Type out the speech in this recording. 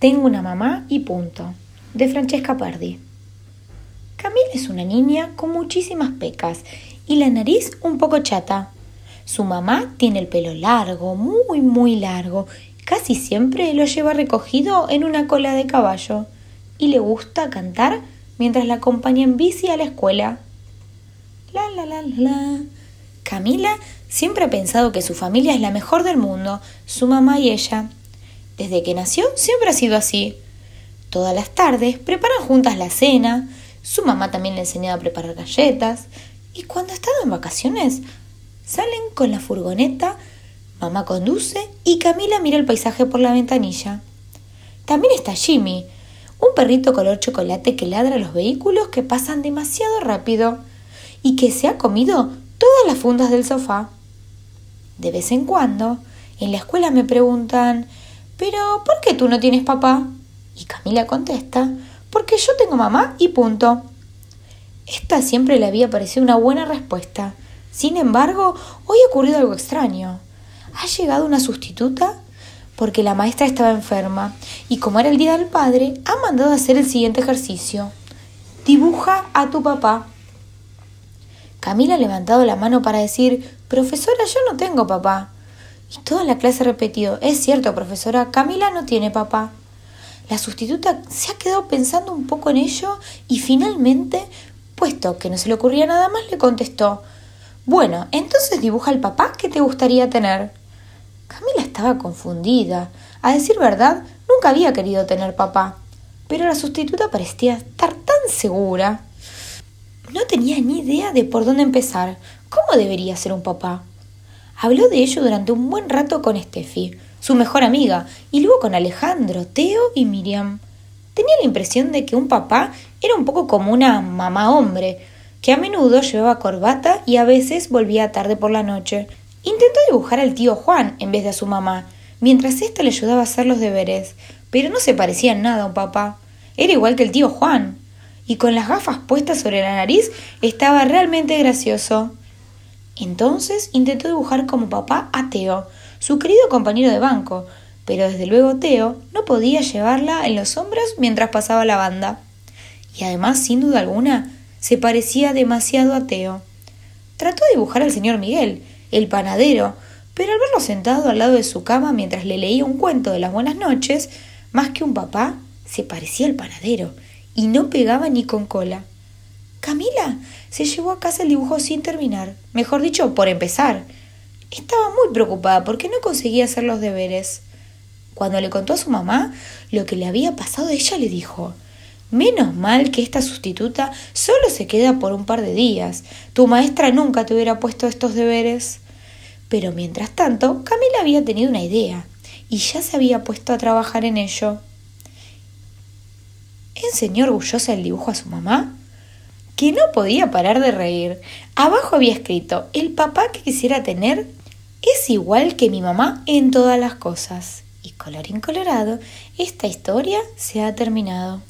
Tengo una mamá y punto. De Francesca Pardi. Camila es una niña con muchísimas pecas y la nariz un poco chata. Su mamá tiene el pelo largo, muy, muy largo. Casi siempre lo lleva recogido en una cola de caballo. Y le gusta cantar mientras la acompaña en bici a la escuela. La, la, la, la. Camila siempre ha pensado que su familia es la mejor del mundo, su mamá y ella. Desde que nació siempre ha sido así. Todas las tardes preparan juntas la cena, su mamá también le enseñaba a preparar galletas, y cuando están en vacaciones salen con la furgoneta, mamá conduce y Camila mira el paisaje por la ventanilla. También está Jimmy, un perrito color chocolate que ladra a los vehículos que pasan demasiado rápido y que se ha comido todas las fundas del sofá. De vez en cuando, en la escuela me preguntan pero, ¿por qué tú no tienes papá? Y Camila contesta, porque yo tengo mamá y punto. Esta siempre le había parecido una buena respuesta. Sin embargo, hoy ha ocurrido algo extraño. Ha llegado una sustituta porque la maestra estaba enferma y como era el Día del Padre, ha mandado a hacer el siguiente ejercicio. Dibuja a tu papá. Camila ha levantado la mano para decir, Profesora, yo no tengo papá. Y toda la clase repetido, es cierto, profesora, Camila no tiene papá. La sustituta se ha quedado pensando un poco en ello y finalmente, puesto que no se le ocurría nada más, le contestó Bueno, entonces dibuja el papá que te gustaría tener. Camila estaba confundida. A decir verdad, nunca había querido tener papá. Pero la sustituta parecía estar tan segura. No tenía ni idea de por dónde empezar. ¿Cómo debería ser un papá? Habló de ello durante un buen rato con Steffi, su mejor amiga, y luego con Alejandro, Teo y Miriam. Tenía la impresión de que un papá era un poco como una mamá hombre, que a menudo llevaba corbata y a veces volvía tarde por la noche. Intentó dibujar al tío Juan en vez de a su mamá, mientras ésta le ayudaba a hacer los deberes, pero no se parecía en nada a un papá. Era igual que el tío Juan. Y con las gafas puestas sobre la nariz estaba realmente gracioso. Entonces intentó dibujar como papá a Teo, su querido compañero de banco, pero desde luego Teo no podía llevarla en los hombros mientras pasaba la banda. Y además, sin duda alguna, se parecía demasiado a Teo. Trató de dibujar al señor Miguel, el panadero, pero al verlo sentado al lado de su cama mientras le leía un cuento de las buenas noches, más que un papá, se parecía al panadero, y no pegaba ni con cola. Camila se llevó a casa el dibujo sin terminar, mejor dicho, por empezar. Estaba muy preocupada porque no conseguía hacer los deberes. Cuando le contó a su mamá lo que le había pasado, ella le dijo Menos mal que esta sustituta solo se queda por un par de días. Tu maestra nunca te hubiera puesto estos deberes. Pero mientras tanto, Camila había tenido una idea y ya se había puesto a trabajar en ello. ¿Enseñó orgullosa el dibujo a su mamá? Que no podía parar de reír. Abajo había escrito, el papá que quisiera tener es igual que mi mamá en todas las cosas. Y colorín colorado, esta historia se ha terminado.